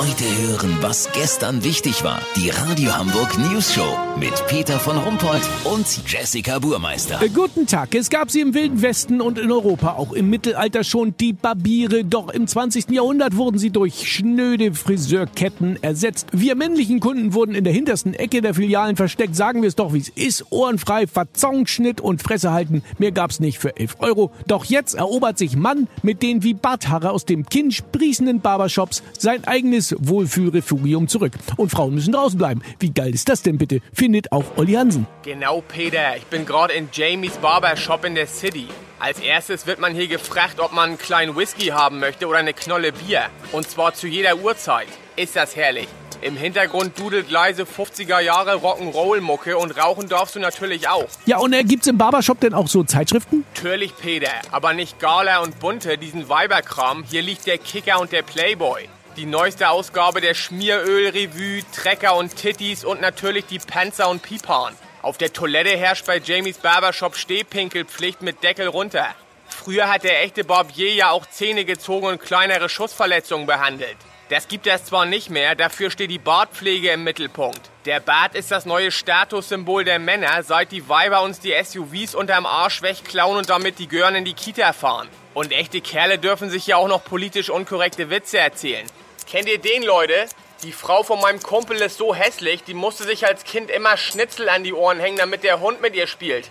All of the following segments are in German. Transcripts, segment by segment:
Heute hören, was gestern wichtig war. Die Radio Hamburg News Show mit Peter von Rumpold und Jessica Burmeister. Äh, Guten Tag. Es gab sie im Wilden Westen und in Europa, auch im Mittelalter schon, die Barbiere. Doch im 20. Jahrhundert wurden sie durch schnöde Friseurketten ersetzt. Wir männlichen Kunden wurden in der hintersten Ecke der Filialen versteckt. Sagen wir es doch, wie es ist. Ohrenfrei, Verzongschnitt und Fresse halten. Mehr gab's nicht für 11 Euro. Doch jetzt erobert sich Mann mit den wie Barthaare aus dem Kinn sprießenden Barbershops sein eigenes Wohlfühlrefugium zurück. Und Frauen müssen draußen bleiben. Wie geil ist das denn bitte? Findet auch Olli Hansen. Genau, Peter. Ich bin gerade in Jamies Barbershop in der City. Als erstes wird man hier gefragt, ob man einen kleinen Whisky haben möchte oder eine Knolle Bier. Und zwar zu jeder Uhrzeit. Ist das herrlich. Im Hintergrund dudelt leise 50er Jahre Rock'n'Roll-Mucke und rauchen darfst du natürlich auch. Ja, und äh, gibt's im Barbershop denn auch so Zeitschriften? Natürlich, Peter, aber nicht Gala und Bunte, diesen Weiberkram. Hier liegt der Kicker und der Playboy. Die neueste Ausgabe der Schmieröl-Revue, Trecker und Titties und natürlich die Panzer und Pipan. Auf der Toilette herrscht bei Jamies Barbershop Stehpinkelpflicht mit Deckel runter. Früher hat der echte Barbier ja auch Zähne gezogen und kleinere Schussverletzungen behandelt. Das gibt es zwar nicht mehr, dafür steht die Bartpflege im Mittelpunkt. Der Bart ist das neue Statussymbol der Männer, seit die Weiber uns die SUVs unterm Arsch wegklauen und damit die Gören in die Kita fahren. Und echte Kerle dürfen sich ja auch noch politisch unkorrekte Witze erzählen. Kennt ihr den, Leute? Die Frau von meinem Kumpel ist so hässlich, die musste sich als Kind immer Schnitzel an die Ohren hängen, damit der Hund mit ihr spielt.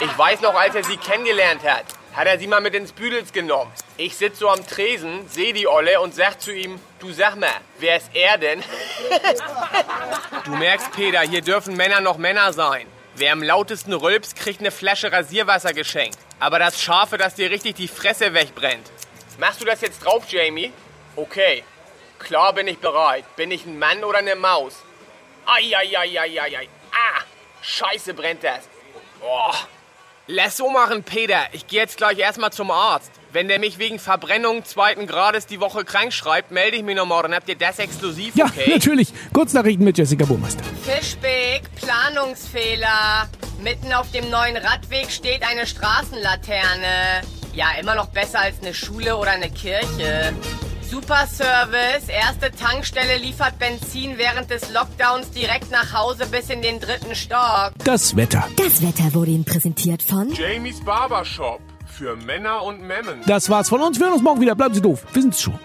ich weiß noch, als er sie kennengelernt hat, hat er sie mal mit ins Büdels genommen. Ich sitz so am Tresen, seh die Olle und sag zu ihm, du sag mal, wer ist er denn? du merkst, Peter, hier dürfen Männer noch Männer sein. Wer am lautesten rülpst, kriegt eine Flasche Rasierwasser geschenkt. Aber das Scharfe, das dir richtig die Fresse wegbrennt. Machst du das jetzt drauf, Jamie? Okay. Klar bin ich bereit. Bin ich ein Mann oder eine Maus? Eieieiei. Ah, scheiße brennt das. Oh. Lass so machen, Peter. Ich gehe jetzt gleich erstmal zum Arzt. Wenn der mich wegen Verbrennung zweiten Grades die Woche krank schreibt, melde ich mich noch morgen. Habt ihr das exklusiv, Ja, okay? natürlich. Kurznachrichten mit Jessica Burmeister. Fischbeck, Planungsfehler. Mitten auf dem neuen Radweg steht eine Straßenlaterne. Ja, immer noch besser als eine Schule oder eine Kirche. Super Service. Erste Tankstelle liefert Benzin während des Lockdowns direkt nach Hause bis in den dritten Stock. Das Wetter. Das Wetter wurde Ihnen präsentiert von Jamies Barbershop. Für Männer und Memmen. Das war's von uns. Wir hören uns morgen wieder. Bleiben Sie doof. Wir sind's schon.